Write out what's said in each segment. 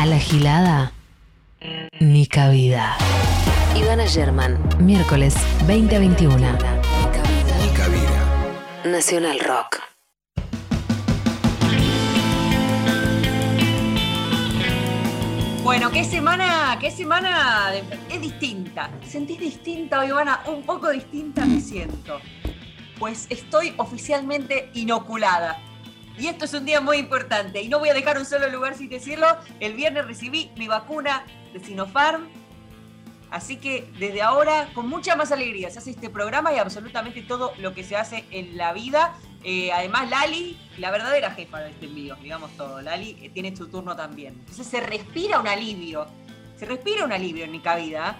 A la gilada, ni cabida. Ivana German, miércoles 2021. Ni cabida. Nacional Rock. Bueno, qué semana, qué semana de- es distinta. ¿Te sentís distinta, Ivana? Un poco distinta me siento. Pues estoy oficialmente inoculada. Y esto es un día muy importante. Y no voy a dejar un solo lugar sin decirlo. El viernes recibí mi vacuna de Sinopharm. Así que desde ahora, con mucha más alegría, se hace este programa y absolutamente todo lo que se hace en la vida. Eh, además, Lali, la verdadera jefa de este envío, digamos todo. Lali eh, tiene su turno también. Entonces se respira un alivio. Se respira un alivio en mi cabida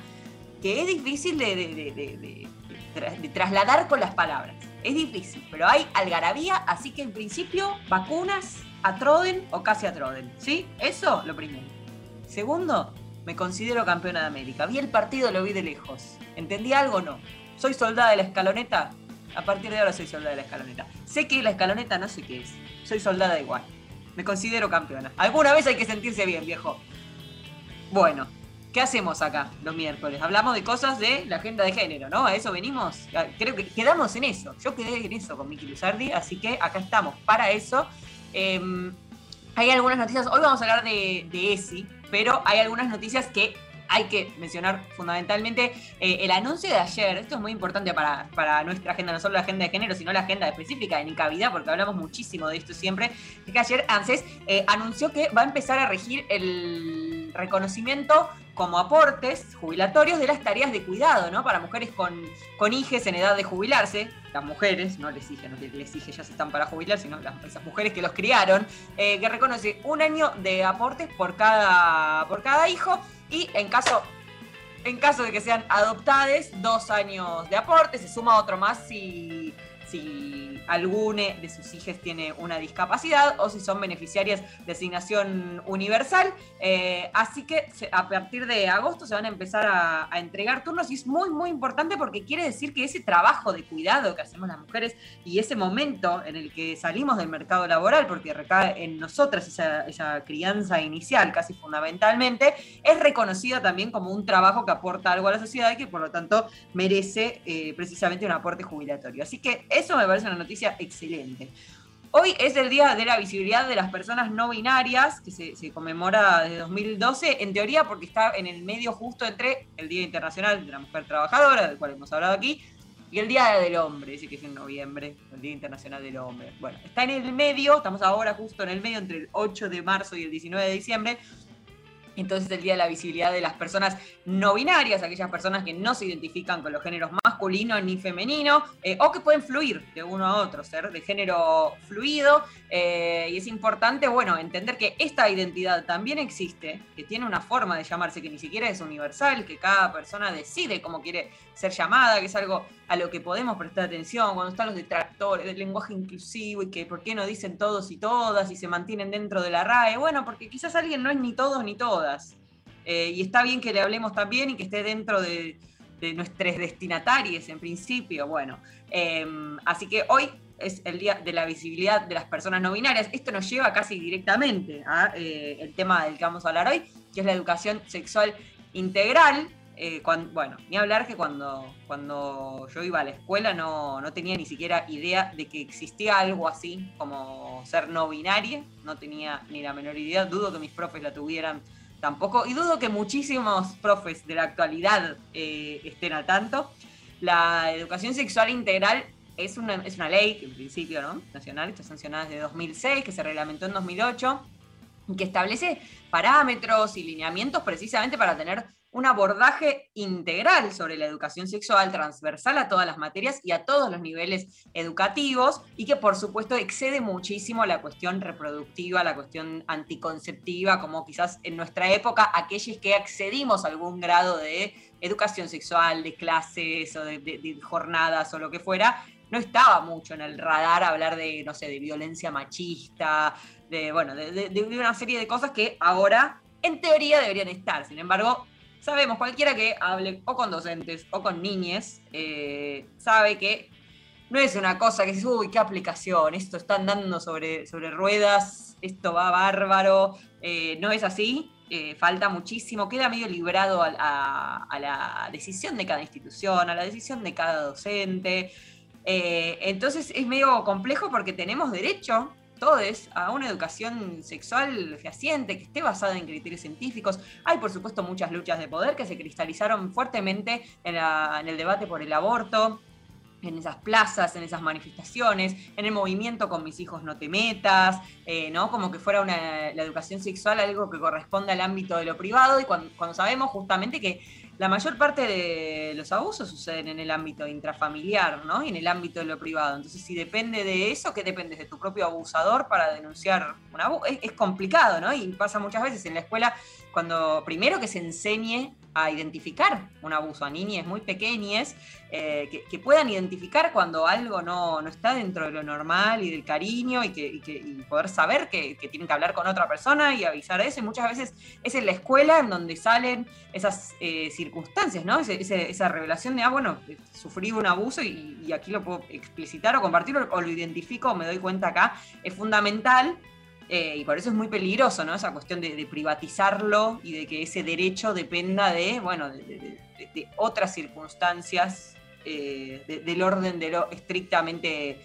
que es difícil de, de- de- de- de- de tra- de trasladar con las palabras. Es difícil, pero hay algarabía, así que en principio, vacunas, atroden o casi atroden. ¿Sí? Eso lo primero. Segundo, me considero campeona de América. Vi el partido, lo vi de lejos. ¿Entendí algo? No. ¿Soy soldada de la escaloneta? A partir de ahora soy soldada de la escaloneta. Sé que la escaloneta no sé qué es. Soy soldada igual. Me considero campeona. Alguna vez hay que sentirse bien, viejo. Bueno, ¿qué hacemos acá los miércoles? Hablamos de cosas de la agenda de género, ¿no? A eso venimos. Ah, Creo que quedamos en eso. Yo quedé en eso con Miki Luzardi, así que acá estamos para eso. Em, hay algunas noticias, hoy vamos a hablar de, de ESI, pero hay algunas noticias que hay que mencionar fundamentalmente. Eh, el anuncio de ayer, esto es muy importante para, para nuestra agenda, no solo la agenda de género, sino la agenda específica de Nicavidad, porque hablamos muchísimo de esto siempre, es que ayer ANSES eh, anunció que va a empezar a regir el reconocimiento como aportes jubilatorios de las tareas de cuidado, ¿no? Para mujeres con, con en edad de jubilarse, las mujeres, no les hije, no les hije ya se están para jubilar, sino las, esas mujeres que los criaron, eh, que reconoce un año de aportes por cada, por cada hijo y en caso, en caso de que sean adoptades, dos años de aporte, se suma otro más si, si alguno de sus hijas tiene una discapacidad o si son beneficiarias de asignación universal. Eh, así que a partir de agosto se van a empezar a, entregar turnos y es muy, muy importante porque quiere decir que ese trabajo de cuidado que hacemos las mujeres y ese momento en el que salimos del mercado laboral, porque recae en nosotras esa, esa crianza inicial casi fundamentalmente, es reconocida también como un trabajo que aporta algo a la sociedad y que por lo tanto merece eh, precisamente un aporte jubilatorio. Así que eso me parece una noticia excelente. Hoy es el Día de la Visibilidad de las Personas No Binarias, que se, se conmemora desde 2012, en teoría porque está en el medio justo entre el Día Internacional de la Mujer Trabajadora, del cual hemos hablado aquí, y el Día del Hombre, dice que es en noviembre, el Día Internacional del Hombre. Bueno, está en el medio, estamos ahora justo en el medio, entre el 8 de marzo y el 19 de diciembre. Entonces el Día de la Visibilidad de las Personas No Binarias, aquellas personas que no se identifican con los géneros masculino ni femenino, eh, o que pueden fluir de uno a otro, ser de género fluido. Eh, y es importante, bueno, entender que esta identidad también existe, que tiene una forma de llamarse que ni siquiera es universal, que cada persona decide cómo quiere ser llamada, que es algo a lo que podemos prestar atención cuando están los detractores del lenguaje inclusivo y que por qué no dicen todos y todas y se mantienen dentro de la RAE. Bueno, porque quizás alguien no es ni todos ni todas. Eh, y está bien que le hablemos también y que esté dentro de, de nuestros destinatarios en principio. Bueno, eh, así que hoy es el día de la visibilidad de las personas no binarias. Esto nos lleva casi directamente a eh, tema del que vamos a hablar hoy, que es la educación sexual integral. Eh, bueno, ni hablar que cuando, cuando yo iba a la escuela no, no tenía ni siquiera idea de que existía algo así como ser no binaria, no tenía ni la menor idea, dudo que mis profes la tuvieran tampoco, y dudo que muchísimos profes de la actualidad eh, estén al tanto. La educación sexual integral es una, es una ley, que en principio, ¿no? Nacional, está sancionada desde 2006, que se reglamentó en 2008, y que establece parámetros y lineamientos precisamente para tener un abordaje integral sobre la educación sexual, transversal a todas las materias y a todos los niveles educativos, y que por supuesto excede muchísimo la cuestión reproductiva, la cuestión anticonceptiva, como quizás en nuestra época aquellos que accedimos a algún grado de educación sexual, de clases o de jornadas o lo que fuera, no estaba mucho en el radar hablar de, no sé, de violencia machista, de, bueno, de, una serie de cosas que ahora en teoría deberían estar. Sin embargo, sabemos, cualquiera que hable o con docentes o con niñes, eh, sabe que no es una cosa que dices, uy, qué aplicación, esto está andando sobre, sobre ruedas, esto va bárbaro, eh, no es así. eh, falta muchísimo, queda medio librado a, la decisión de cada institución, a la decisión de cada docente. Eh, entonces es medio complejo porque tenemos derecho todos a una educación sexual fehaciente, que esté basada en criterios científicos. Hay, por supuesto, muchas luchas de poder que se cristalizaron fuertemente en, el debate por el aborto, en esas plazas, en esas manifestaciones, en el movimiento con mis hijos no te metas, eh, ¿no? Como que fuera la educación sexual algo que corresponde al ámbito de lo privado y cuando sabemos justamente que la mayor parte de los abusos suceden en el ámbito intrafamiliar, ¿no? Y en el ámbito de lo privado. Entonces, si depende de eso, ¿qué depende de tu propio abusador para denunciar un abuso? Es, complicado, ¿no? Y pasa muchas veces en la escuela cuando primero que se enseñe a identificar un abuso a niñas muy pequeñas, eh, que, puedan identificar cuando algo no, está dentro de lo normal y del cariño y, que, poder saber que, tienen que hablar con otra persona y avisar eso. Y muchas veces es en la escuela en donde salen esas eh, circunstancias, ¿no? esa revelación de, ah, bueno, sufrí un abuso y, aquí lo puedo explicitar o compartir o lo identifico o me doy cuenta acá. Es fundamental eh, y por eso es muy peligroso, ¿no? Esa cuestión de, privatizarlo y de que ese derecho dependa de, bueno, de, otras circunstancias eh, del orden de lo estrictamente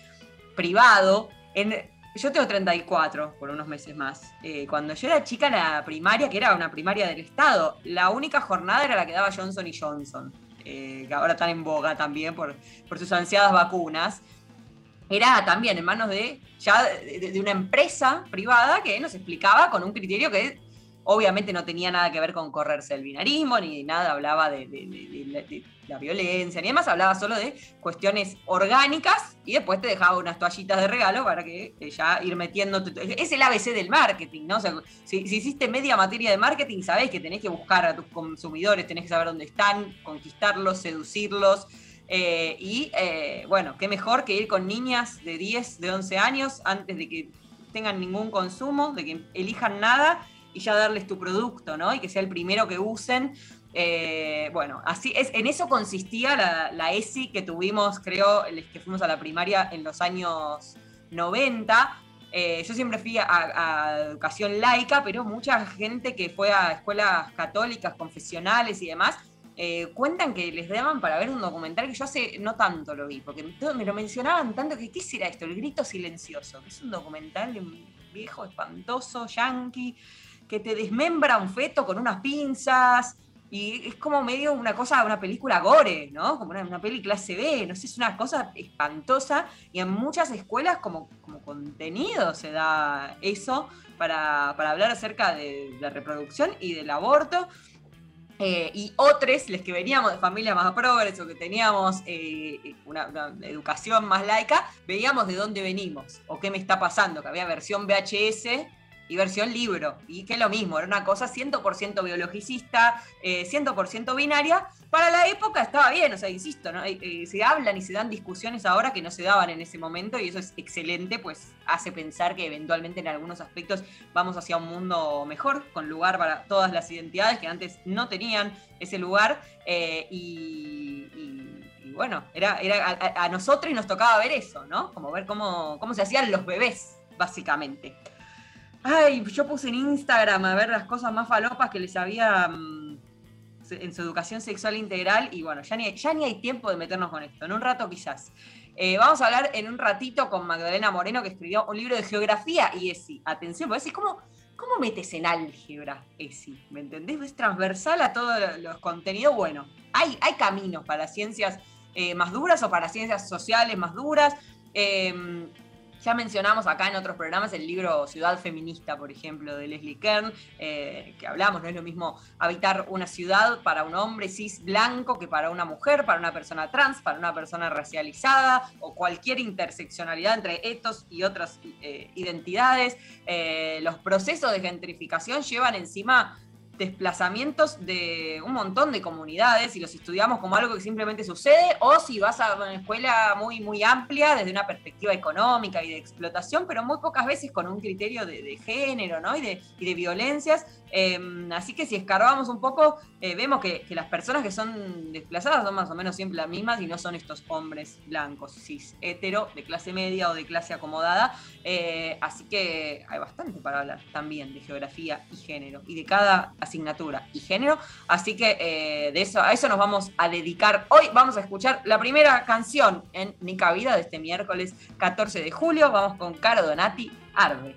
privado. En, yo tengo 34 por unos meses más. Eh, cuando yo era chica en la primaria, que era una primaria del Estado, la única jornada era la que daba Johnson y Johnson, que ahora están en boga también por, por sus ansiadas vacunas era también en manos de ya de, una empresa privada que nos explicaba con un criterio que obviamente no tenía nada que ver con correrse el binarismo, ni nada hablaba de, la violencia, ni demás, hablaba solo de cuestiones orgánicas y después te dejaba unas toallitas de regalo para que eh, ya ir metiendo. Es el ABC del marketing, ¿no? O sea, si, si, hiciste media materia de marketing, sabés que tenés que buscar a tus consumidores, tenés que saber dónde están, conquistarlos, seducirlos. Eh, y eh, bueno, qué mejor que ir con niñas de 10, de 11 años antes de que tengan ningún consumo, de que elijan nada y ya darles tu producto, ¿no? Y que sea el primero que usen. Eh, bueno, así es, en eso consistía la, ESI que tuvimos, creo, que fuimos a la primaria en los años 90. yo siempre fui a, educación laica, pero mucha gente que fue a escuelas católicas, confesionales y demás, eh, cuentan que les daban para ver un documental que yo hace no tanto lo vi, porque me lo mencionaban tanto que, ¿qué será esto? El grito silencioso, que es un documental de un viejo espantoso, yankee, que te desmembra un feto con unas pinzas, y es como medio una cosa, una película gore, ¿no? Como una, película clase B, no sé, es una cosa espantosa, y en muchas escuelas como, como contenido se da eso para, hablar acerca de la reproducción y del aborto. Eh, y otros, los que veníamos de familia más progres o que teníamos eh, una, educación más laica, veíamos de dónde venimos o qué me está pasando, que había versión VHS y versión libro, y que es lo mismo, era una cosa 100% biologicista, 100% eh, binaria, para la época estaba bien, o sea, insisto, se hablan y se dan discusiones ahora que no se daban en ese momento, y eso es excelente, pues hace pensar que eventualmente en algunos aspectos vamos hacia un mundo mejor, con lugar para todas las identidades que antes no tenían ese lugar, eh, y, bueno, era, era a, nosotros y nos tocaba ver eso, ¿no? Como ver cómo, cómo se hacían los bebés, básicamente. Ay, yo puse en Instagram a ver las cosas más falopas que les había mm, en su educación sexual integral y bueno, ya ni, ya ni hay tiempo de meternos con esto, en un rato quizás. Eh, vamos a hablar en un ratito con Magdalena Moreno que escribió un libro de geografía y ESI. Atención, porque es ¿cómo, ¿cómo metes en álgebra ESI? ¿Me entendés? Es transversal a todos los contenidos. Bueno, hay, hay caminos para ciencias eh, más duras o para ciencias sociales más duras. Eh, ya mencionamos acá en otros programas el libro Ciudad Feminista, por ejemplo, de Leslie Kern, eh, que hablamos, no es lo mismo habitar una ciudad para un hombre cis blanco que para una mujer, para una persona trans, para una persona racializada o cualquier interseccionalidad entre estos y otras eh, identidades. Eh, los procesos de gentrificación llevan encima desplazamientos de un montón de comunidades y los estudiamos como algo que simplemente sucede, o si vas a una escuela muy, muy amplia desde una perspectiva económica y de explotación, pero muy pocas veces con un criterio de, género ¿no? y, de, y de violencias. Em, así que si escarbamos un poco, eh, vemos que, las personas que son desplazadas son más o menos siempre las mismas y no son estos hombres blancos, cis, hetero, de clase media o de clase acomodada. Eh, así que hay bastante para hablar también de geografía y género y de cada asignatura y género. Así que eh, de eso, a eso nos vamos a dedicar hoy. Vamos a escuchar la primera canción en Nica Vida de este miércoles 14 de julio. Vamos con Caro Donati, Arde.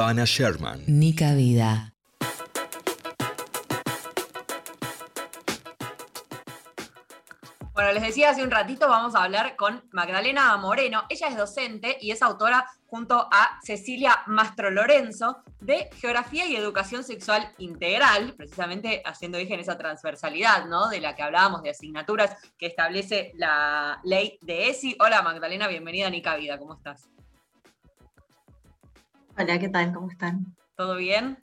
Ivana Sherman. Nica Vida. Bueno, les decía hace un ratito, vamos a hablar con Magdalena Moreno. Ella es docente y es autora junto a Cecilia Mastro Lorenzo de Geografía y Educación Sexual Integral, precisamente haciendo origen esa transversalidad, ¿no? De la que hablábamos de asignaturas que establece la ley de ESI. Hola Magdalena, bienvenida a Nica Vida, ¿cómo estás? Hola, ¿qué tal? ¿Cómo están? ¿Todo bien?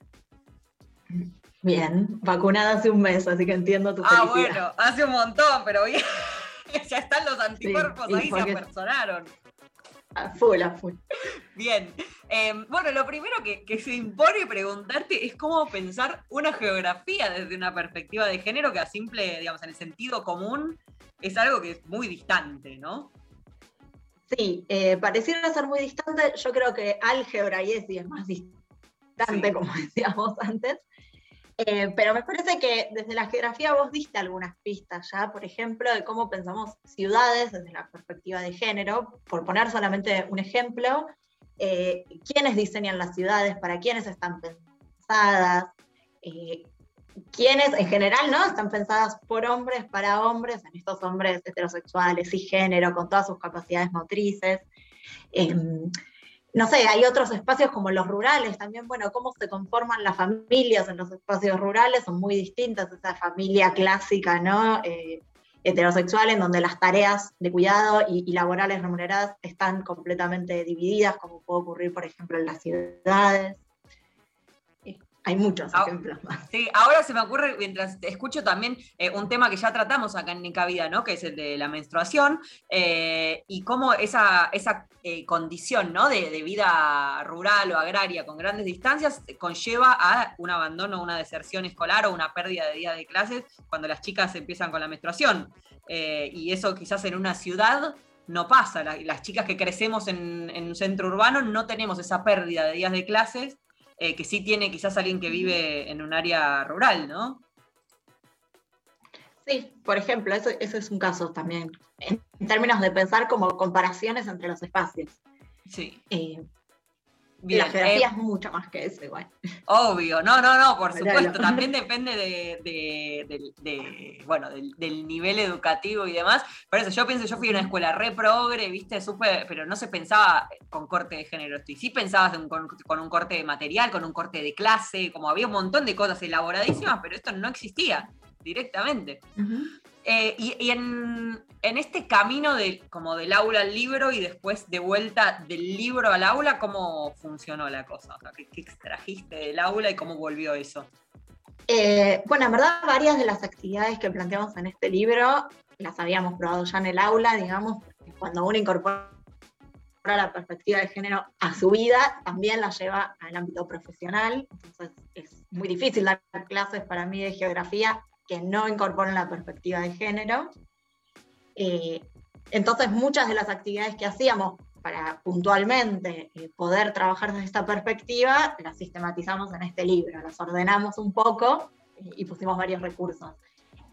Bien, vacunada hace un mes, así que entiendo tu Ah, bueno, hace un montón, pero bien. ya están los anticuerpos ahí, se apersonaron. A full, a full. Bien. Em, bueno, lo primero que, se impone preguntarte es cómo pensar una geografía desde una perspectiva de género que a simple, digamos, en el sentido común, es algo que es muy distante, ¿no? Sí, eh, pareciera ser muy distante. Yo creo que álgebra y ESI es más distante, como decíamos antes. Eh, pero me parece que desde la geografía vos diste algunas pistas ya, por ejemplo, de cómo pensamos ciudades desde la perspectiva de género. Por poner solamente un ejemplo, eh, quiénes diseñan las ciudades, para quiénes están pensadas, eh, quiénes en general no están pensadas por hombres, para hombres, en estos hombres heterosexuales y género, con todas sus capacidades motrices. Em, no sé, hay otros espacios como los rurales también, bueno, cómo se conforman las familias en los espacios rurales son muy distintas, esa familia clásica, ¿no? Eh, heterosexual, en donde las tareas de cuidado y, laborales remuneradas están completamente divididas, como puede ocurrir, por ejemplo, en las ciudades. Hay muchos ah, ejemplos más. Sí, ahora se me ocurre, mientras escucho también eh, un tema que ya tratamos acá en Nica Vida, ¿no? Que es el de la menstruación, eh, y cómo esa, esa eh, condición, ¿no? De, vida rural o agraria con grandes distancias conlleva a un abandono, una deserción escolar o una pérdida de días de clases cuando las chicas empiezan con la menstruación. y eso quizás en una ciudad no pasa. las chicas que crecemos en, en un centro urbano no tenemos esa pérdida de días de clases eh, que sí tiene quizás alguien que vive en un área rural, ¿no? Sí, por ejemplo, eso, es un caso también, en, términos de pensar como comparaciones entre los espacios. Sí. Eh, la geografía eh, es mucho más que eso igual. Obvio, no, no, no, por supuesto. También depende de, bueno, del, nivel educativo y demás. Por eso yo pienso, yo fui a una escuela re progre, viste, supe, pero no se pensaba con corte de género. Y sí pensabas con, un corte de material, con un corte de clase, como había un montón de cosas elaboradísimas, pero esto no existía directamente. Eh, y, en, este camino de, como del aula al libro y después de vuelta del libro al aula, ¿cómo funcionó la cosa? ¿qué, extrajiste del aula y cómo volvió eso? Eh, bueno, en verdad varias de las actividades que planteamos en este libro las habíamos probado ya en el aula, digamos, cuando uno incorpora la perspectiva de género a su vida, también la lleva al ámbito profesional, entonces es muy difícil dar clases para mí de geografía que no incorporan la perspectiva de género. Eh, entonces, muchas de las actividades que hacíamos para puntualmente eh, poder trabajar desde esta perspectiva, las sistematizamos en este libro, las ordenamos un poco eh, y pusimos varios recursos.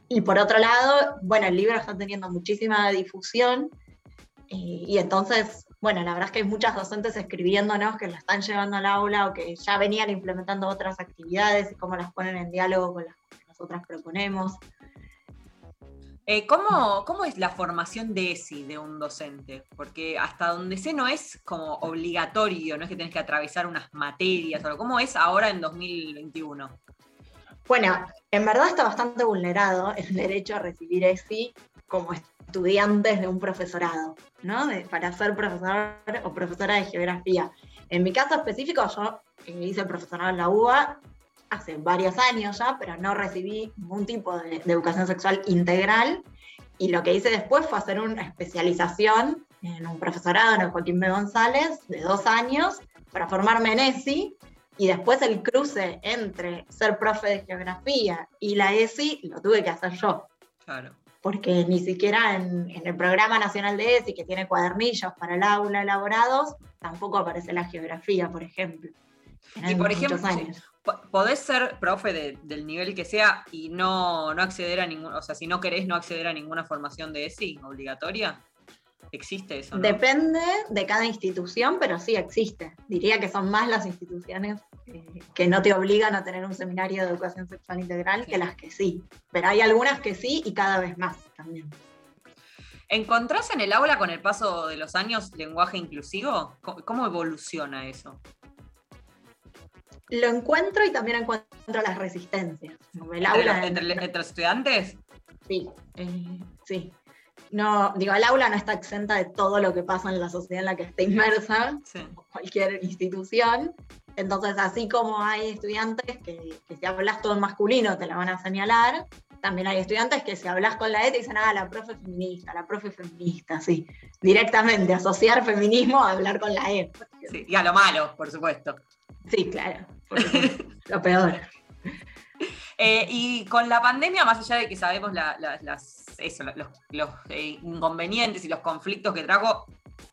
Y por otro lado, bueno, el libro está teniendo muchísima difusión y entonces, bueno, la verdad es que hay muchas docentes escribiéndonos que lo están llevando al aula o que ya venían implementando otras actividades y cómo las ponen en diálogo con las nosotras proponemos. Eh, ¿cómo, es la formación de ESI de un docente? Porque hasta donde sé no es como obligatorio, no es que tenés que atravesar unas materias o ¿Cómo es ahora en 2021? Bueno, en verdad está bastante vulnerado el derecho a recibir ESI como estudiantes de un profesorado, ¿no? para ser profesor o profesora de geografía. En mi caso específico, yo eh, hice profesorado en la UBA hace varios años ya, pero no recibí ningún tipo de, educación sexual integral. Y lo que hice después fue hacer una especialización en un profesorado en el Joaquín B. González de dos años para formarme en ESI. Y después el cruce entre ser profe de geografía y la ESI lo tuve que hacer yo. Claro. Porque ni siquiera en, el programa nacional de ESI, que tiene cuadernillos para el aula elaborados, tampoco aparece la geografía, por ejemplo. y por ejemplo, años podés ser profe del nivel que sea y no, no acceder a ningún, o sea, si no querés no acceder a ninguna formación de ESI obligatoria. ¿Existe eso? Depende de cada institución, pero sí existe. Diría que son más las instituciones que no te obligan a tener un seminario de educación sexual integral que las que sí. Pero hay algunas que sí y cada vez más también. ¿Encontrás en el aula con el paso de los años lenguaje inclusivo? ¿Cómo evoluciona eso? Lo encuentro y también encuentro las resistencias. El aula ¿Entre, los estudiantes? Sí, eh, sí. No, digo, el aula no está exenta de todo lo que pasa en la sociedad en la que está inmersa, cualquier institución. Entonces, así como hay estudiantes que, que si hablas todo en masculino te la van a señalar, también hay estudiantes que si hablas con la E te dicen, ah, la profe feminista, la profe feminista, sí. Directamente, asociar feminismo a hablar con la E. Sí, y a lo malo, por supuesto. Sí, claro. lo peor. Eh, y con la pandemia, más allá de que sabemos los, eh, inconvenientes y los conflictos que trajo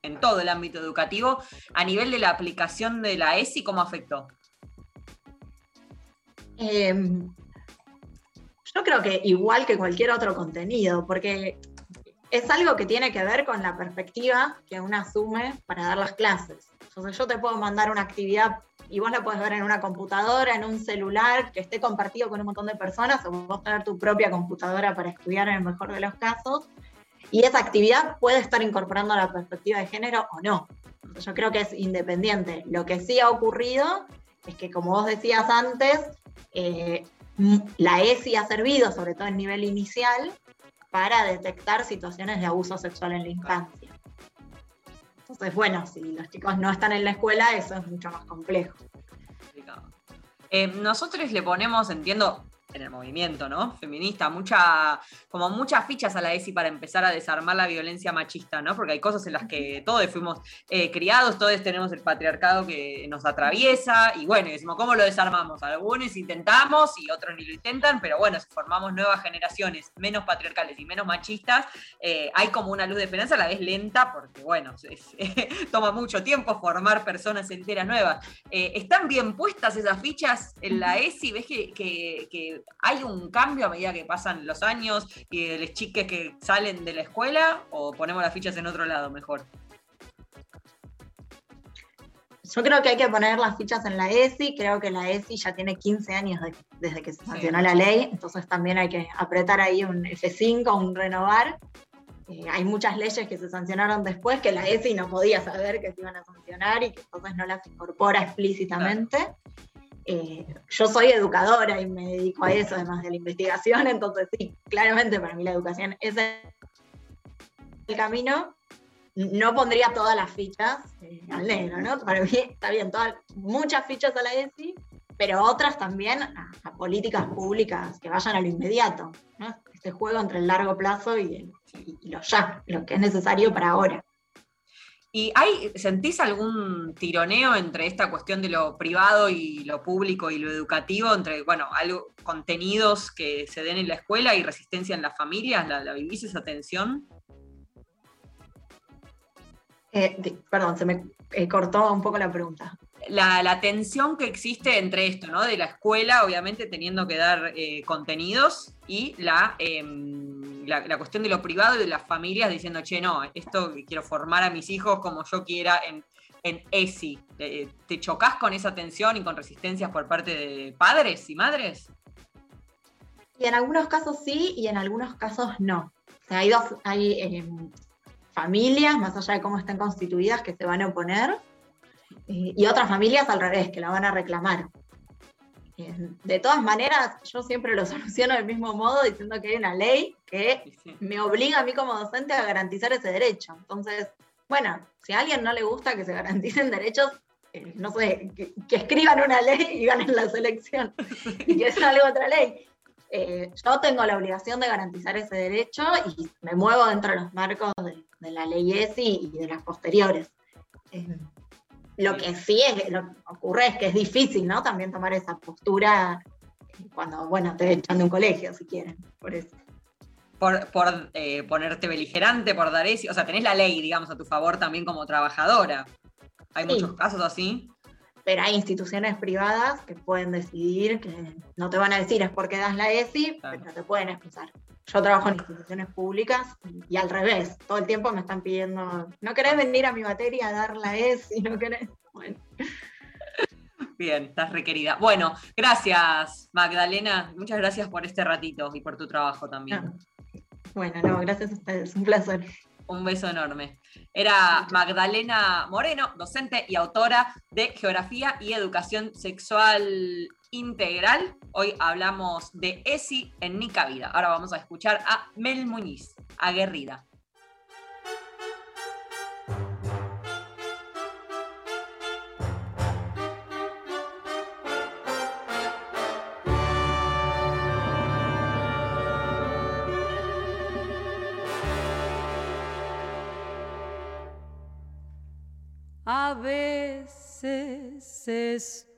en todo el ámbito educativo, a nivel de la aplicación de la ESI, ¿cómo afectó? Em, yo creo que igual que cualquier otro contenido, porque es algo que tiene que ver con la perspectiva que uno asume para dar las clases. Entonces yo te puedo mandar una actividad y vos la puedes ver en una computadora, en un celular, que esté compartido con un montón de personas, o vos tener tu propia computadora para estudiar en el mejor de los casos. Y esa actividad puede estar incorporando la perspectiva de género o no. Yo creo que es independiente. Lo que sí ha ocurrido es que, como vos decías antes, eh, la ESI ha servido, sobre todo en nivel inicial, para detectar situaciones de abuso sexual en la infancia. Entonces, bueno, si los chicos no están en la escuela, eso es mucho más complejo. Eh, nosotros le ponemos, entiendo, en el movimiento, ¿no? Feminista, mucha, como muchas fichas a la ESI para empezar a desarmar la violencia machista, ¿no? Porque hay cosas en las que todos fuimos eh, criados, todos tenemos el patriarcado que nos atraviesa, y bueno, decimos, ¿cómo lo desarmamos? Algunos intentamos y otros ni lo intentan, pero bueno, si formamos nuevas generaciones menos patriarcales y menos machistas, eh, hay como una luz de esperanza a la vez lenta, porque bueno, toma mucho tiempo formar personas enteras nuevas. Eh, ¿Están bien puestas esas fichas en la ESI? ¿Ves que ¿Hay un cambio a medida que pasan los años y los chiques que salen de la escuela o ponemos las fichas en otro lado mejor? Yo creo que hay que poner las fichas en la ESI, creo que la ESI ya tiene 15 años desde que se sancionó la ley, entonces también hay que apretar ahí un F5, un renovar. Eh, hay muchas leyes que se sancionaron después que la ESI no podía saber que se iban a sancionar y que entonces no las incorpora explícitamente. Eh, yo soy educadora y me dedico a eso, además de la investigación, entonces sí, claramente para mí la educación es el camino. No pondría todas las fichas eh, al negro, ¿no? Para mí está bien, todas, muchas fichas a la ESI, pero otras también a, políticas públicas que vayan a lo inmediato, Este juego entre el largo plazo y lo ya, lo que es necesario para ahora. ¿Y hay, sentís algún tironeo entre esta cuestión de lo privado y lo público y lo educativo, entre, bueno, algo, contenidos que se den en la escuela y resistencia en las familias? ¿La, vivís esa tensión? Eh, perdón, se me eh, cortó un poco la pregunta. La, tensión que existe entre esto, ¿no? De la escuela, obviamente, teniendo que dar eh, contenidos y la em, la, cuestión de lo privado y de las familias diciendo, che, no, esto quiero formar a mis hijos como yo quiera en, en ESI. ¿Te, chocas con esa tensión y con resistencias por parte de padres y madres? Y en algunos casos sí y en algunos casos no. hay dos, hay em, familias, más allá de cómo estén constituidas, que se van a oponer, eh, y otras familias al revés, que la van a reclamar. De todas maneras, yo siempre lo soluciono del mismo modo diciendo que hay una ley que me obliga a mí como docente a garantizar ese derecho. Entonces, bueno, si a alguien no le gusta que se garanticen derechos, eh, no sé, que, escriban una ley y ganen la selección y que salga otra ley. Eh, yo tengo la obligación de garantizar ese derecho y me muevo dentro de los marcos de, la ley ESI y de las posteriores. Eh, lo que sí es, lo que ocurre es que es difícil, ¿no? También tomar esa postura cuando, bueno, te echan de un colegio, si quieren, por eso. Por, eh, ponerte beligerante, por dar eso, o sea, tenés la ley, digamos, a tu favor también como trabajadora. Hay muchos casos así. Pero hay instituciones privadas que pueden decidir, que no te van a decir es porque das la ESI, pero te pueden expresar. Yo trabajo en instituciones públicas y, al revés, todo el tiempo me están pidiendo, ¿no querés venir a mi materia a dar la ESI? ¿No querés? Bueno. Bien, estás requerida. Bueno, gracias Magdalena, muchas gracias por este ratito y por tu trabajo también. Bueno, no, gracias a ustedes, un placer. Un beso enorme. Era Magdalena Moreno, docente y autora de Geografía y Educación Sexual Integral. Hoy hablamos de ESI en Nica Vida. Ahora vamos a escuchar a Mel Muñiz, aguerrida. Veces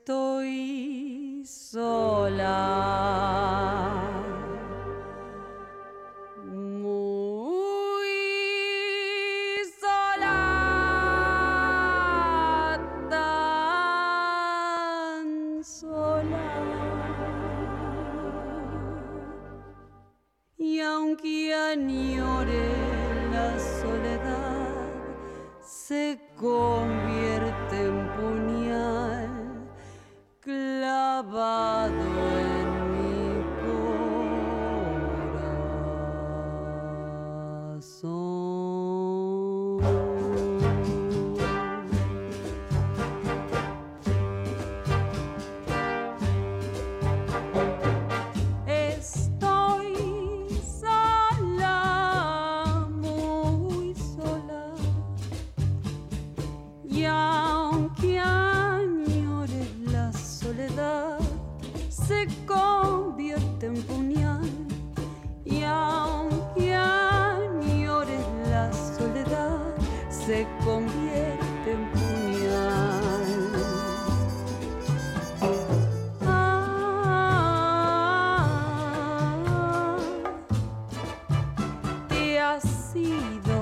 I see the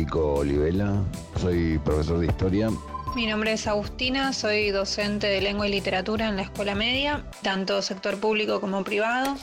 Federico Olivela, soy profesor de historia. Mi nombre es Agustina, soy docente de lengua y literatura en la escuela media, tanto sector público como privado.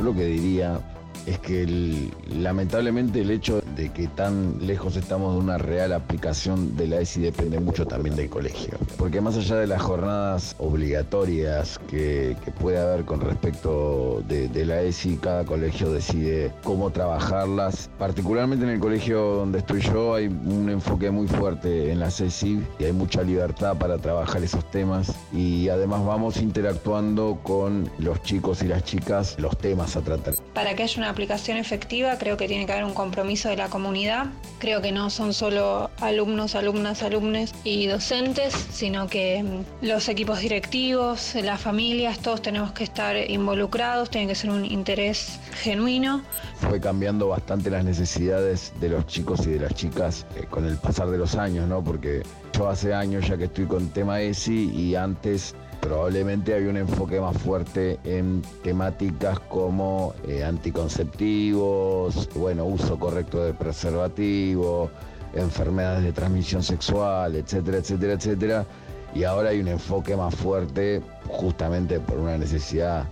Lo que diría es que lamentablemente el hecho de que tan lejos estamos de una real aplicación de la ESI depende mucho también del colegio. Porque más allá de las jornadas obligatorias que, puede haber con respecto de, la ESI, cada colegio decide cómo trabajarlas. Particularmente en el colegio donde estoy yo hay un enfoque muy fuerte en la ESI y hay mucha libertad para trabajar esos temas y además vamos interactuando con los chicos y las chicas los temas a tratar. Para que haya aplicación efectiva, creo que tiene que haber un compromiso de la comunidad. Creo que no son solo alumnos, alumnas, alumnes y docentes, sino que mm, los equipos directivos, las familias, todos tenemos que estar involucrados, tiene que ser un interés genuino. fue cambiando bastante las necesidades de los chicos y de las chicas eh, con el pasar de los años, ¿no? Porque yo hace años ya que estoy con tema ESI y antes probablemente había un enfoque más fuerte en temáticas como eh, anticonceptivos, bueno, uso correcto de preservativo, enfermedades de transmisión sexual, etcétera, etcétera, etcétera. y ahora hay un enfoque más fuerte justamente por una necesidad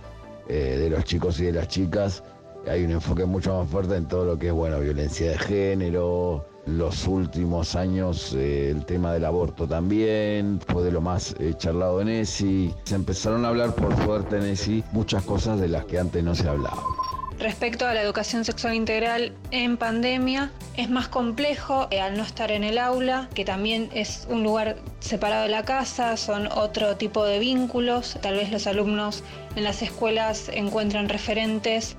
eh, de los chicos y de las chicas. Hay un enfoque mucho más fuerte en todo lo que es, bueno, violencia de género, los últimos años eh, el tema del aborto también, fue de lo más eh, charlado en ESI. Se empezaron a hablar por fuerte en muchas cosas de las que antes no se hablaba. Respecto a la educación sexual integral en pandemia, es más complejo eh, al no estar en el aula, que también es un lugar separado de la casa, son otro tipo de vínculos. Tal vez los alumnos en las escuelas encuentran referentes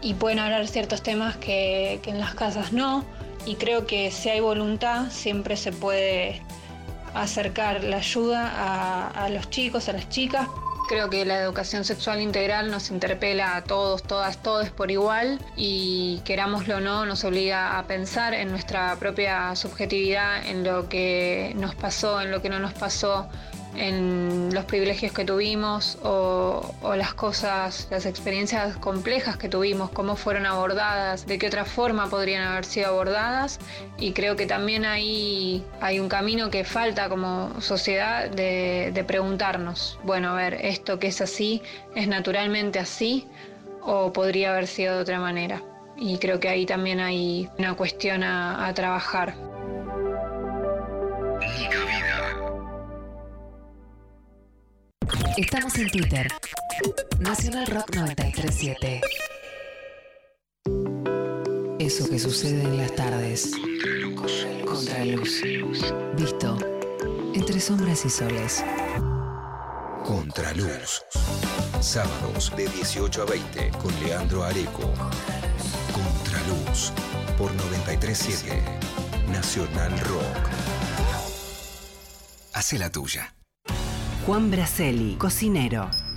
y pueden hablar ciertos temas que en las casas no. Y creo que si hay voluntad, siempre se puede acercar la ayuda a, los chicos, a las chicas. Creo que la educación sexual integral nos interpela a todos, todas, todos por igual y querámoslo o no, nos obliga a pensar en nuestra propia subjetividad, en lo que nos pasó, en lo que no nos pasó, en los privilegios que tuvimos o, las cosas, las experiencias complejas que tuvimos, cómo fueron abordadas, de qué otra forma podrían haber sido abordadas. Y creo que también ahí hay un camino que falta como sociedad de, preguntarnos, bueno, a ver, esto que es así, ¿es naturalmente así o podría haber sido de otra manera? Y creo que ahí también hay una cuestión a trabajar. Estamos en Twitter. Nacional Rock 937. Eso que sucede en las tardes. Contraluz. Visto. Entre sombras y soles. Contraluz. Sábados de 18 a 20 con Leandro Areco. Contraluz. Por 937. Nacional Rock. Hace la tuya. Juan Braceli, cocinero.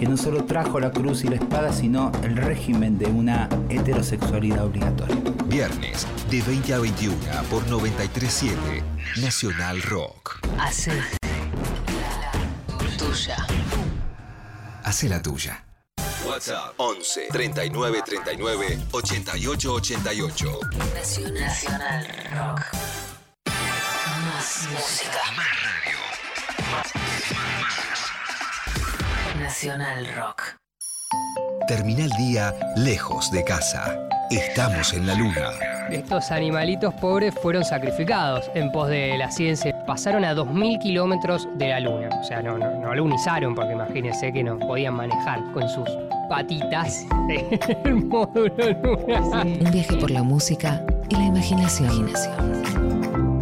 que no solo trajo la cruz y la espada, sino el régimen de una heterosexualidad obligatoria. Viernes de 20 a 21 por 937 Nacional Rock. Hace tuya. Hace la tuya. WhatsApp 11 39 39 88 88. Nacional, Nacional Rock. Más música. Más Nacional Rock. Termina el día lejos de casa. Estamos en la luna. Estos animalitos pobres fueron sacrificados en pos de la ciencia. Pasaron a 2.000 kilómetros de la luna. O sea, no, no, no alunizaron porque imagínense que no podían manejar con sus patitas el módulo lunar. Un viaje por la música y la imaginación.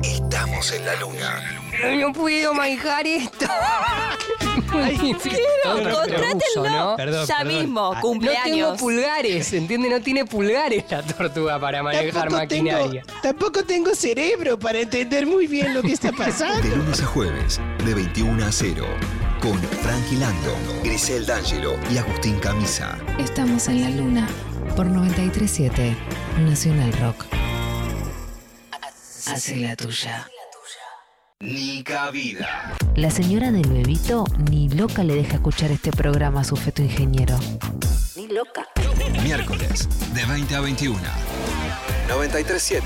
Estamos en la luna. No puedo manejar esto. Quiero, contrátenlo Perdón, ya perdón. mismo, Ah, cumpleaños. No tengo pulgares, ¿entiende? No tiene pulgares la tortuga para manejar maquinaria. tampoco tengo cerebro para entender muy bien lo que está pasando. De lunes a jueves, de 21 a 0. Con Frankie Lando, Grisel D'Angelo y Agustín Camisa. Estamos en la luna por 937 Nacional Rock. Hace la tuya. Nica Vida. La señora del bebito ni loca le deja escuchar este programa a su feto ingeniero. Ni loca. Miércoles, de 20 a 21. 937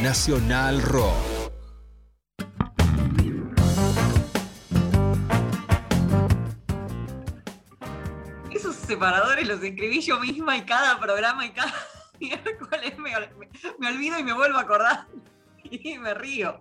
Nacional Rock. Esos separadores los escribí yo misma y cada programa y cada miércoles me, me- me olvido y me vuelvo a acordar. Y me río.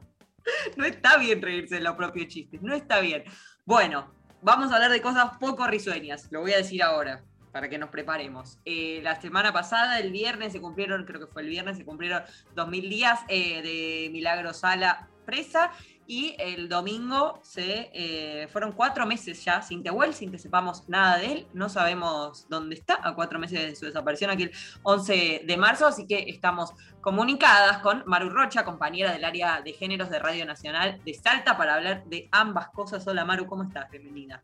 No está bien reírse de los propios chistes, no está bien. Bueno, vamos a hablar de cosas poco risueñas, lo voy a decir ahora, para que nos preparemos. Eh, la semana pasada, el viernes, se cumplieron, creo que fue el viernes, se cumplieron 2000 días eh, de Milagro Sala presa y el domingo se eh, fueron cuatro meses ya sin Tehuel, sin que sepamos nada de él. No sabemos dónde está, a cuatro meses de su desaparición, aquí el 11 de marzo, así que estamos comunicadas con Maru Rocha, compañera del área de géneros de Radio Nacional de Salta, para hablar de ambas cosas. Hola Maru, ¿cómo estás? Bienvenida.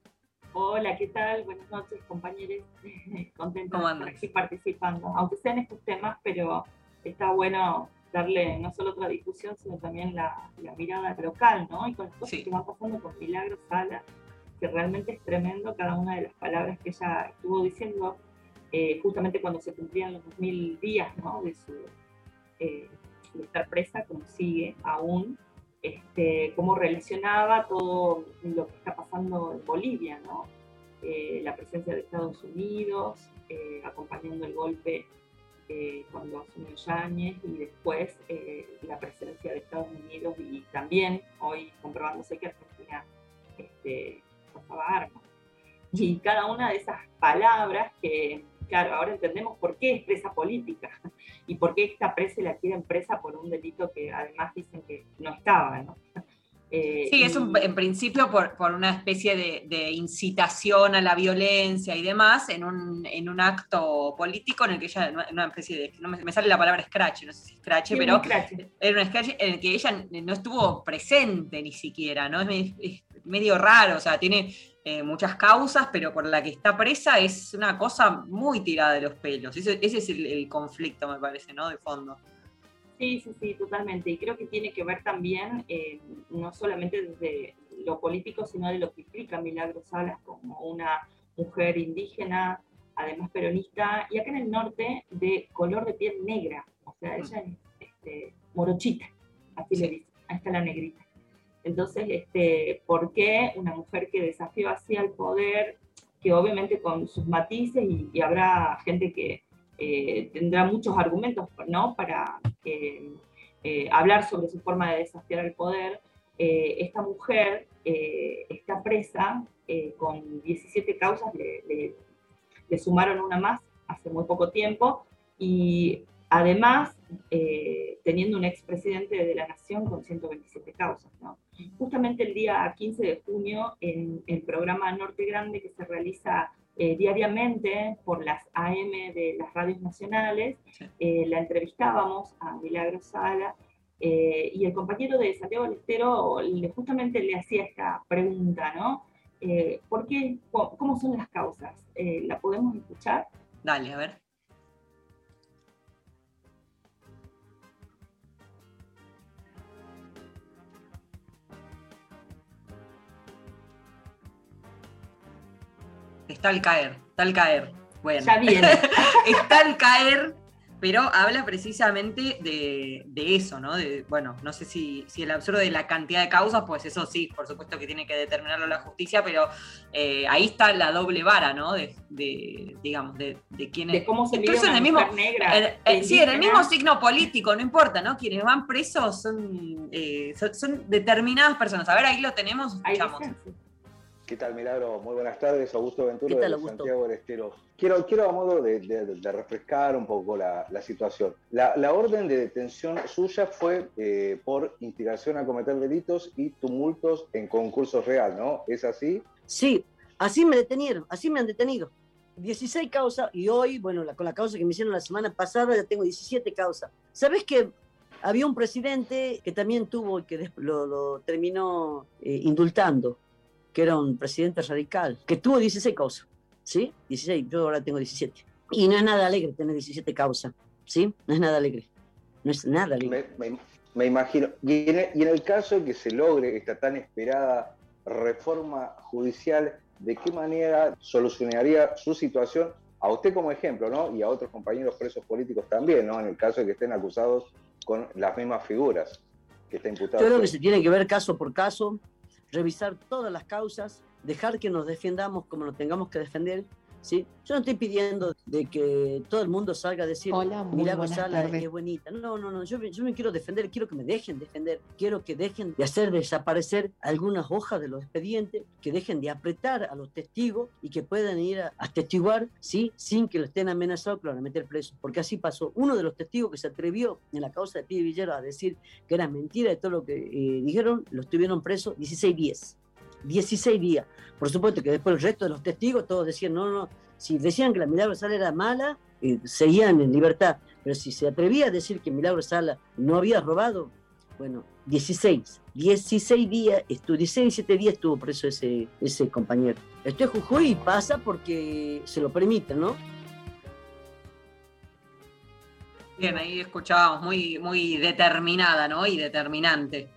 Hola, ¿qué tal? Buenas noches, compañeros. Contenta ¿Cómo de estar aquí participando, aunque sean estos temas, pero está bueno darle no solo otra discusión, sino también la, la mirada local, ¿no? Y con las cosas que van pasando con Milagro Sala, que realmente es tremendo cada una de las palabras que ella estuvo diciendo eh, justamente cuando se cumplían los 2000 días, ¿no? De su eh, de estar presa, como sigue aún, este, cómo relacionaba todo lo que está pasando en Bolivia, ¿no? Eh, la presencia de Estados Unidos, eh, acompañando el golpe eh, cuando asumió Yáñez y después eh, la presencia de Estados Unidos y también hoy comprobándose que Argentina este, pasaba armas. Y cada una de esas palabras que, claro, ahora entendemos por qué es presa política y por qué esta presa la quieren presa por un delito que además dicen que no estaba, ¿no? Eh, Sí, es y- un- en principio por, por una especie de, de incitación a la violencia y demás en un, en un acto político en el que ella, una especie de, no me, sale la palabra scratch, no sé si scratch, Sí, pero scratch. era un scratch en el que ella no estuvo presente ni siquiera, ¿no? Es, es medio raro, o sea, tiene eh, muchas causas, pero por la que está presa es una cosa muy tirada de los pelos. Ese, ese es el, el conflicto, me parece, ¿no? De fondo. Sí, sí, sí, totalmente. Y creo que tiene que ver también, eh, no solamente desde lo político, sino de lo que implica Milagro Salas como una mujer indígena, además peronista, y acá en el norte de color de piel negra, o sea, ella es este, morochita, así le dicen, ahí está la negrita. Entonces, este, ¿por qué una mujer que desafió así al poder, que obviamente con sus matices, y, y habrá gente que eh, tendrá muchos argumentos ¿no? para eh, eh, hablar sobre su forma de desafiar al poder, eh, esta mujer está presa con 17 causas, le, le- le sumaron una más hace muy poco tiempo, y además eh, teniendo un expresidente de la Nación con 127 causas. ¿no? Justamente el día 15 de junio, en el programa Norte Grande que se realiza eh, diariamente por las AM de las radios nacionales, eh, la entrevistábamos a Milagro Sala eh, y el compañero de Santiago del Estero le, justamente le hacía esta pregunta, ¿no? ¿Por qué? ¿Cómo son las causas? ¿La podemos escuchar? Dale, a ver. Está al caer, está al caer. Bueno. Ya viene. está al caer, pero habla precisamente de, de eso, ¿no? De, bueno, no sé si, si el absurdo de la cantidad de causas, pues eso sí, por supuesto que tiene que determinarlo la justicia, pero eh, ahí está la doble vara, ¿no? De, de, digamos, de, de quienes... De cómo se Incluso en el mismo, negra, eh, sí, en el mismo signo político, no importa, ¿no? Quienes van presos son, eh, son, son determinadas personas. A ver, ahí lo tenemos, escuchamos. ¿Qué tal, Milagro? Muy buenas tardes. Augusto Venturo ¿Qué tal, de Augusto? Santiago del Estero. Quiero, quiero a modo de, de- de refrescar un poco la, la situación. La, la orden de detención suya fue eh, por instigación a cometer delitos y tumultos en concursos real, ¿no? ¿Es así? Sí, así me detenieron, así me han detenido. 16 causas y hoy, bueno, la- con la causa que me hicieron la semana pasada ya tengo 17 causas. ¿Sabes que había un presidente que también tuvo y que lo, lo terminó eh, indultando, que era un presidente radical, que tuvo 16 causas, ¿sí? 16, yo ahora tengo 17. Y no es nada alegre tener 17 causas, ¿sí? No es nada alegre. No es nada alegre. Me, me- me imagino. Y en, el, y en el caso de que se logre esta tan esperada reforma judicial, ¿de qué manera solucionaría su situación a usted como ejemplo, ¿no? Y a otros compañeros presos políticos también, ¿no? En el caso de que estén acusados con las mismas figuras que está imputado. Yo creo que se tiene que ver caso por caso, revisar todas las causas, dejar que nos defendamos como nos tengamos que defender. ¿Sí? Yo no estoy pidiendo de que todo el mundo salga a decir, Hola, Sala tardes. es bonita. No, no, no, yo, me- yo me quiero defender, quiero que me dejen defender, quiero que dejen de hacer desaparecer algunas hojas de los expedientes, que dejen de apretar a los testigos y que puedan ir a, a testiguar, ¿sí? Sin que lo estén amenazados que lo van a meter preso. Porque así pasó. Uno de los testigos que se atrevió en la causa de Pide Villero a decir que era mentira de todo lo que eh, dijeron, lo tuvieron preso 16 días. 16 días. Por supuesto que después el resto de los testigos todos decían, no, no, si decían que la Milagro Sala era mala, eh, seguían en libertad. Pero si se atrevía a decir que Milagro Sala no había robado, bueno, 16, 16 días, estu 16, 7 días estuvo preso ese, ese compañero. Esto es Jujuy y pasa porque se lo permiten, ¿no? Bien, ahí escuchábamos muy, muy determinada, ¿no? Y determinante.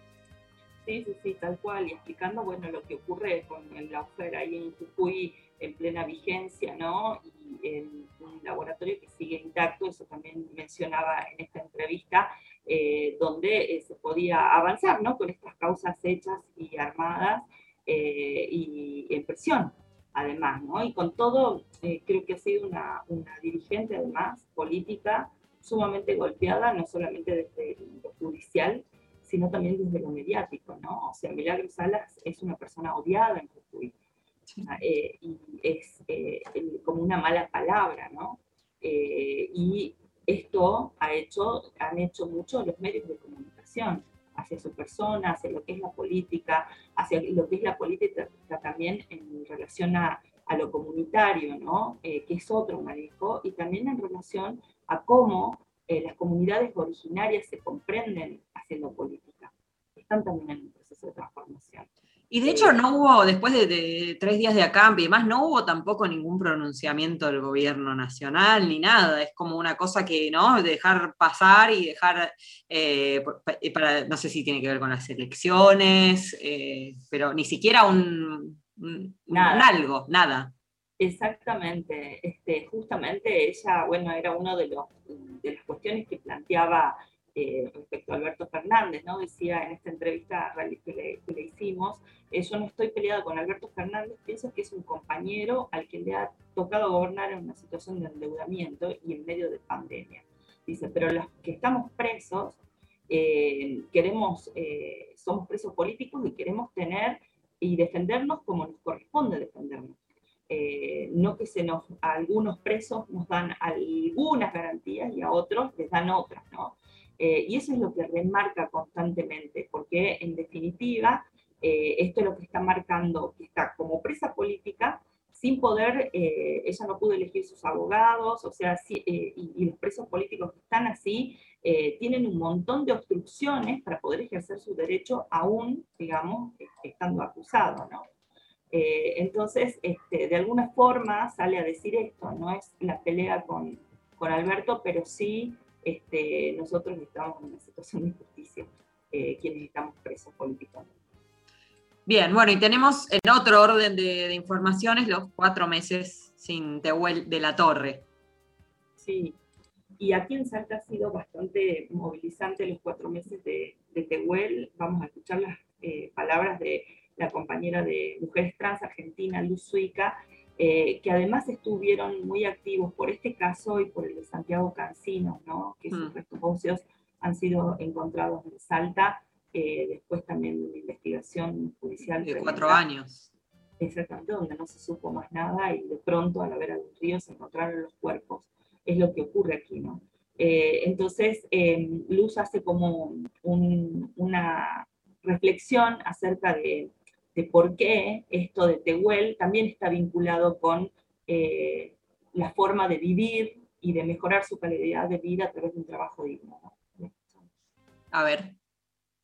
Sí, sí, sí, tal cual. Y explicando, bueno, lo que ocurre con el Laufer ahí en Jujuy en plena vigencia, ¿no? Y en un laboratorio que sigue intacto, eso también mencionaba en esta entrevista, eh, donde eh, se podía avanzar, ¿no? Con estas causas hechas y armadas eh, y en prisión, además, ¿no? Y con todo, eh, creo que ha sido una, una dirigente, además, política, sumamente golpeada, no solamente desde lo judicial, sino también desde lo mediático, ¿no? O sea, Milagros Salas es una persona odiada en Jujuy, eh, y es eh, como una mala palabra, ¿no? Eh, y esto ha hecho, han hecho mucho los medios de comunicación hacia su persona, hacia lo que es la política, hacia lo que es la política también en relación a, a lo comunitario, ¿no? Eh, que es otro manejo, y también en relación a cómo eh, las comunidades originarias se comprenden haciendo política. Están también en un proceso de transformación. Y de hecho no hubo, después de, de tres días de acampe y demás, no hubo tampoco ningún pronunciamiento del gobierno nacional ni nada. Es como una cosa que, ¿no? Dejar pasar y dejar, eh, pa- para, no sé si tiene que ver con las elecciones, eh, pero ni siquiera un, un- un Nada. algo, nada. Exactamente, este, justamente ella, bueno, era una de, los, de las cuestiones que planteaba eh, respecto a Alberto Fernández, ¿no? Decía en esta entrevista que le, que le hicimos, eh, yo no estoy peleada con Alberto Fernández, pienso que es un compañero al que le ha tocado gobernar en una situación de endeudamiento y en medio de pandemia. Dice, pero los que estamos presos, eh, queremos, somos presos políticos y queremos tener y defendernos como nos corresponde defendernos. Eh, no que se nos, a algunos presos nos dan algunas garantías y a otros les dan otras, ¿no? Eh, y eso es lo que remarca constantemente, porque en definitiva eh, esto es lo que está marcando, que está como presa política, sin poder, ella no pudo elegir sus abogados, o sea, y, los presos políticos que están así tienen un montón de obstrucciones para poder ejercer su derecho aún, digamos, estando acusado, ¿no? Eh, entonces, este, de alguna forma sale a decir esto, no es la pelea con, con Alberto, pero sí este, nosotros estamos en una situación de injusticia, eh, quienes estamos presos políticamente. Bien, bueno, y tenemos en otro orden de, de informaciones los cuatro meses sin Tehuel de la Torre. Sí, y aquí en Salta ha sido bastante movilizante los cuatro meses de, de Tehuel. Vamos a escuchar las eh, palabras de la compañera de Mujeres Trans Argentina, Luz Suica, eh, que además estuvieron muy activos por este caso y por el de Santiago Cancino, ¿no? que sus restos óseos han sido encontrados en Salta, eh, después también de una investigación judicial. De cuatro años. Exactamente, donde no se supo más nada y de pronto a la vera del río se encontraron los cuerpos. Es lo que ocurre aquí, ¿no? Eh, entonces, eh, Luz hace como un- una reflexión acerca de, de por qué esto de Tehuel también está vinculado con eh, la forma de vivir y de mejorar su calidad de vida a través de un trabajo digno. ¿no? A ver.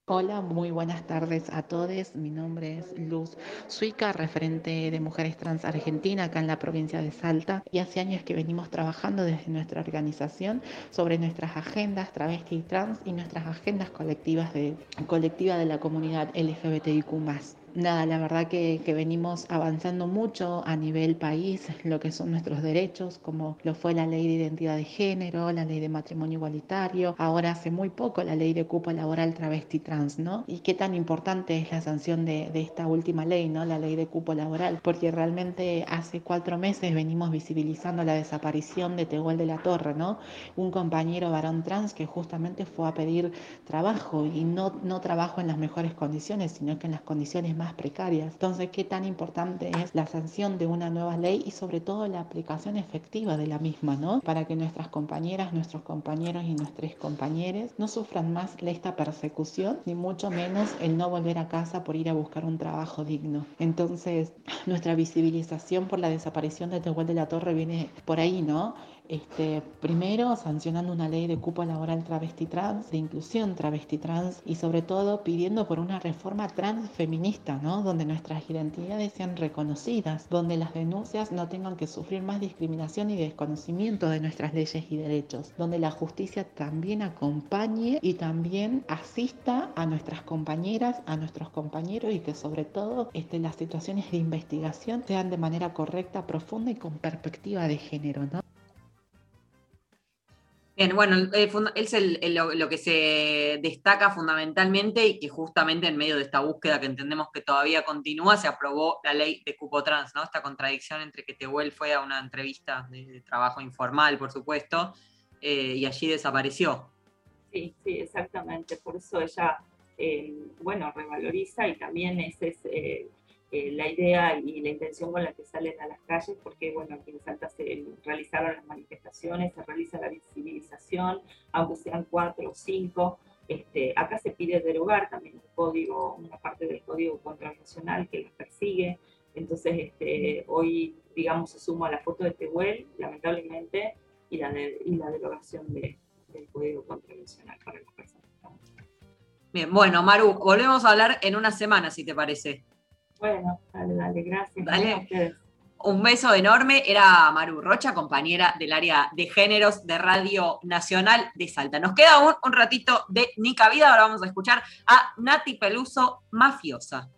Hola, muy buenas tardes a todos. Mi nombre es Luz Suica, referente de Mujeres Trans Argentina acá en la provincia de Salta. Y hace años que venimos trabajando desde nuestra organización sobre nuestras agendas travesti y trans y nuestras agendas colectivas de, colectiva de la comunidad LGBTIQ+. Nada, la verdad que, venimos avanzando mucho a nivel país, lo que son nuestros derechos, como lo fue la ley de identidad de género, la ley de matrimonio igualitario, ahora hace muy poco la ley de cupo laboral travesti trans, ¿no? Y qué tan importante es la sanción de, de esta última ley, ¿no? La ley de cupo laboral, porque realmente hace cuatro meses venimos visibilizando la desaparición de Tehuel de la Torre, ¿no? Un compañero varón trans que justamente fue a pedir trabajo y no, no trabajo en las mejores condiciones, sino que en las condiciones más precarias. Entonces, qué tan importante es la sanción de una nueva ley y sobre todo la aplicación efectiva de la misma, ¿no? Para que nuestras compañeras, nuestros compañeros y nuestros compañeros no sufran más esta persecución, ni mucho menos el no volver a casa por ir a buscar un trabajo digno. Entonces, nuestra visibilización por la desaparición de Tehuel de la Torre viene por ahí, ¿no? Este, primero, sancionando una ley de cupo laboral travesti trans, de inclusión travesti trans y sobre todo pidiendo por una reforma transfeminista, ¿no? donde nuestras identidades sean reconocidas, donde las denuncias no tengan que sufrir más discriminación y desconocimiento de nuestras leyes y derechos, donde la justicia también acompañe y también asista a nuestras compañeras, a nuestros compañeros y que sobre todo este, las situaciones de investigación sean de manera correcta, profunda y con perspectiva de género. ¿no? Bien, bueno, eh, es lo, que se destaca fundamentalmente y que justamente en medio de esta búsqueda que entendemos que todavía continúa, se aprobó la ley de cupo trans, ¿no? Esta contradicción entre que Tehuel fue a una entrevista de, trabajo informal, por supuesto, eh, y allí desapareció. Sí, sí, exactamente. Por eso ella, eh, bueno, revaloriza y también es eh, eh, la idea y la intención con la que salen a las calles, porque, bueno, aquí en Salta se realizaron las manifestaciones, se realiza la visibilización, aunque sean cuatro o cinco. Este, acá se pide derogar también un código, una parte del código contravencional que las persigue. Entonces, este, hoy, digamos, se suma la foto de Tehuel, lamentablemente, y la, de- la derogación de, del código contravencional para las personas. Bien, bueno, Maru, volvemos a hablar en una semana, si te parece. Bueno, dale, dale, gracias. Dale. Un beso enorme. Era Maru Rocha, compañera del área de géneros de Radio Nacional de Salta. Nos queda un, un ratito de Nica Vida. Ahora vamos a escuchar a Nati Peluso, mafiosa.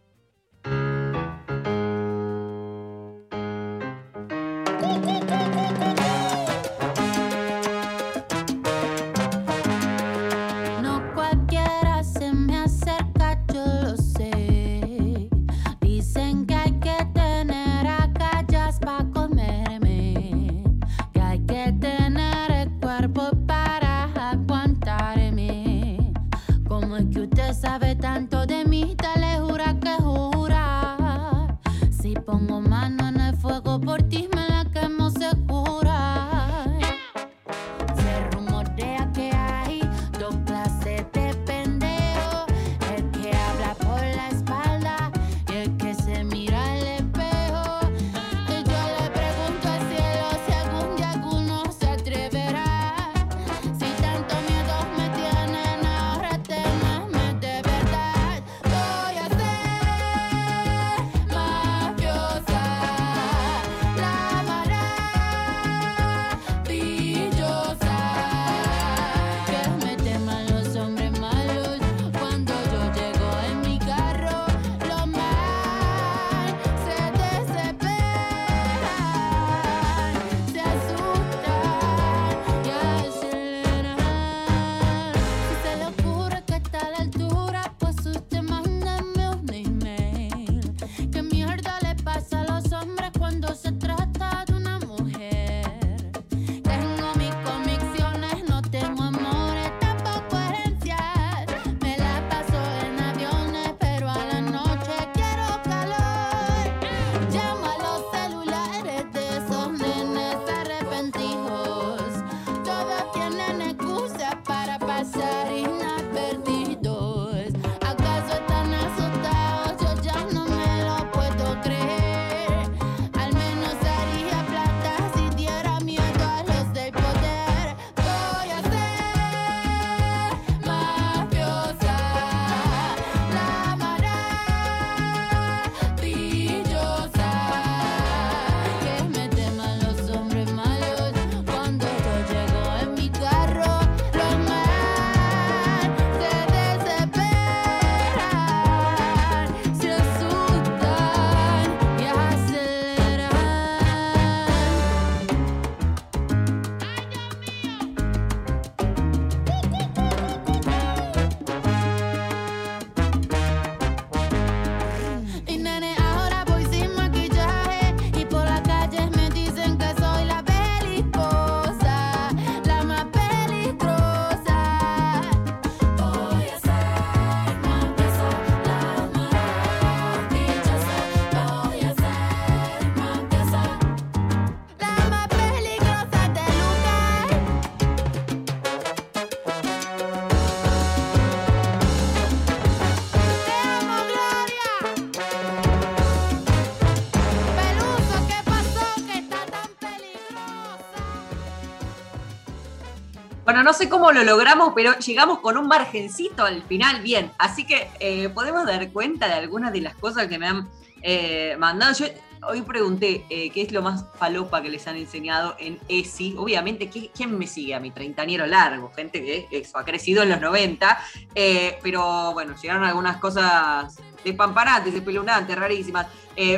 Bueno, no sé cómo lo logramos, pero llegamos con un margencito al final, bien. Así que eh, podemos dar cuenta de algunas de las cosas que me han eh, mandado. Yo hoy pregunté eh, qué es lo más falopa que les han enseñado en ESI. Obviamente, ¿qui- ¿quién me sigue a mi treintañero largo? Gente que eso, ha crecido en los 90. eh, pero bueno, llegaron algunas cosas despampanantes, espeluznantes, rarísimas.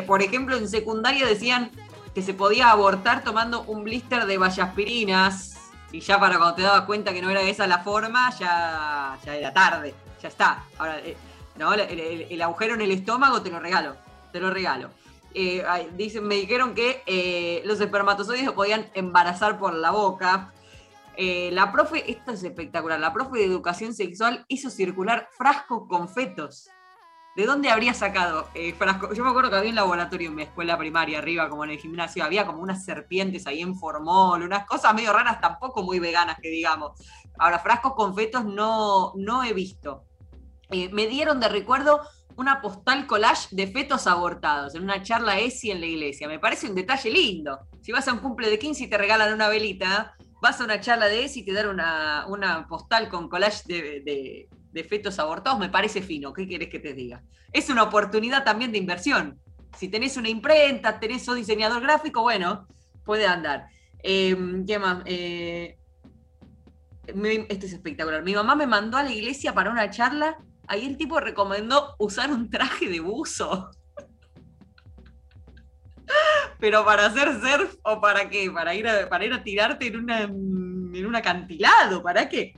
Por ejemplo, en secundaria decían que se podía abortar tomando un blister de vallaspirinas. Y ya para cuando te dabas cuenta que no era esa la forma, ya, ya era tarde. Ya está. Ahora, eh, no, el, agujero en el estómago te lo regalo. Te lo regalo. Eh, dicen, me dijeron que eh, los espermatozoides podían embarazar por la boca. La profe, esto es espectacular, la profe de educación sexual hizo circular frascos con fetos. ¿De dónde habría sacado eh, frascos? Yo me acuerdo que había un laboratorio en mi escuela primaria, arriba, como en el gimnasio, había como unas serpientes ahí en formol, unas cosas medio raras, tampoco muy veganas, que digamos. Ahora, frascos con fetos no, no he visto. Eh, me dieron de recuerdo una postal collage de fetos abortados en una charla ESI en la iglesia. Me parece un detalle lindo. Si vas a un cumple de 15 y te regalan una velita, vas a una charla de ESI y te dan una, una postal con collage de- de fetos abortados, me parece fino. ¿Qué quieres que te diga? Es una oportunidad también de inversión. Si tenés una imprenta, tenés un diseñador gráfico, bueno, puede andar. Eh, ¿Qué más? Eh, este es espectacular. Mi mamá me mandó a la iglesia para una charla. Ahí el tipo recomendó usar un traje de buzo. Pero para hacer surf o para qué? Para ir a, para ir a tirarte en, una, en un acantilado. ¿Para qué?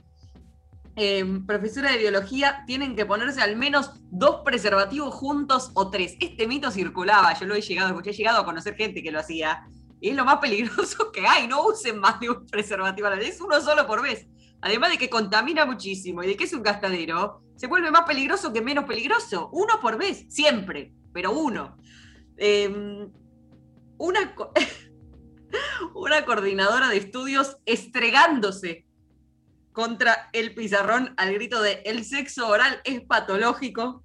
Eh, profesora de biología, tienen que ponerse al menos dos preservativos juntos o tres. Este mito circulaba, yo lo he llegado, he llegado a conocer gente que lo hacía. Y es lo más peligroso que hay, no usen más de un preservativo a la vez, uno solo por vez. Además de que contamina muchísimo y de que es un gastadero, se vuelve más peligroso que menos peligroso. Uno por vez, siempre, pero uno. Eh, una, una coordinadora de estudios estregándose contra el pizarrón al grito de el sexo oral es patológico.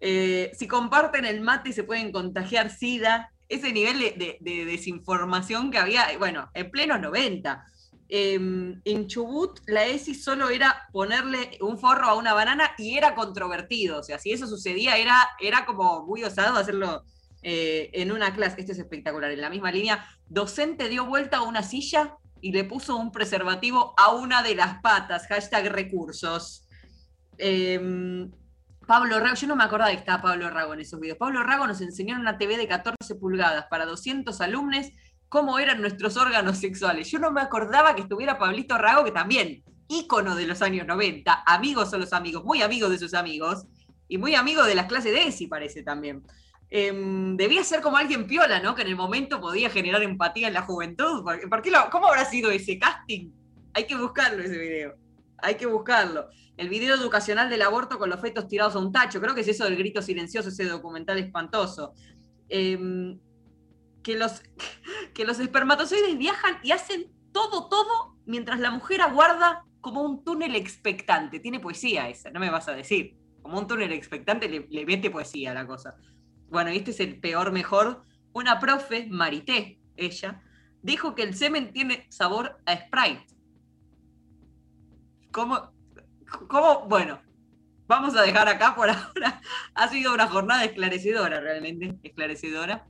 Eh, si comparten el mate se pueden contagiar SIDA. Ese nivel de, de- de desinformación que había, bueno, en plenos 90. Eh, en Chubut la ESI solo era ponerle un forro a una banana y era controvertido. O sea, si eso sucedía era, era como muy osado hacerlo eh, en una clase. Este es espectacular. En la misma línea, docente dio vuelta a una silla y le puso un preservativo a una de las patas. Hashtag recursos. Eh, Pablo Rago, yo no me acordaba que estaba Pablo Rago en esos videos. Pablo Rago nos enseñó en una TV de 14 pulgadas para 200 alumnos cómo eran nuestros órganos sexuales. Yo no me acordaba que estuviera Pablito Rago, que también, ícono de los años 90, amigos son los amigos, muy amigos de sus amigos, y muy amigo de las clases de ESI, parece también. Em, debía ser como alguien piola, ¿no? Que en el momento podía generar empatía en la juventud. ¿Por, por qué lo- ¿Cómo habrá sido ese casting? Hay que buscarlo ese video. Hay que buscarlo. El video educacional del aborto con los fetos tirados a un tacho. Creo que es eso del grito silencioso, ese documental espantoso. Em, que, los, que los espermatozoides viajan y hacen todo, todo, mientras la mujer aguarda como un túnel expectante. Tiene poesía esa, no me vas a decir. Como un túnel expectante le, le mete poesía a la cosa. Bueno, este es el peor mejor. Una profe, Marité, ella, dijo que el semen tiene sabor a Sprite. ¿Cómo? ¿Cómo? Bueno, vamos a dejar acá por ahora. Ha sido una jornada esclarecedora, realmente, esclarecedora.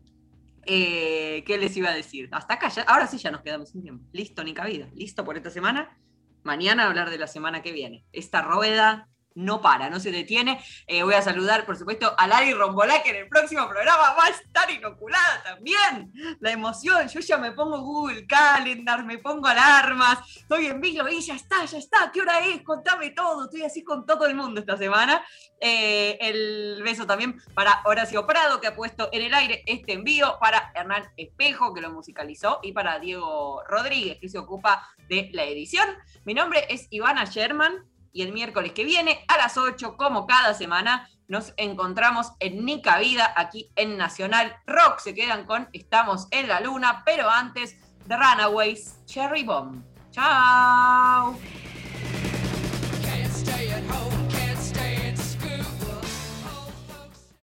Eh, ¿Qué les iba a decir? Hasta acá, ya- ahora sí ya nos quedamos sin tiempo. Listo, ni cabida. Listo por esta semana. Mañana hablar de la semana que viene. Esta rueda no para, no se detiene. Eh, voy a saludar, por supuesto, a Lari Rombolá, que en el próximo programa va a estar inoculada también. La emoción, yo ya me pongo Google Calendar, me pongo alarmas, estoy en Vilo y ya está, ya está, ¿qué hora es? Contame todo, estoy así con todo el mundo esta semana. Eh, el beso también para Horacio Prado, que ha puesto en el aire este envío, para Hernán Espejo, que lo musicalizó, y para Diego Rodríguez, que se ocupa de la edición. Mi nombre es Ivana Sherman y el miércoles que viene a las 8, como cada semana, nos encontramos en Nica Vida, aquí en Nacional Rock. Se quedan con Estamos en la Luna, pero antes, The Runaways, Cherry Bomb. Chao.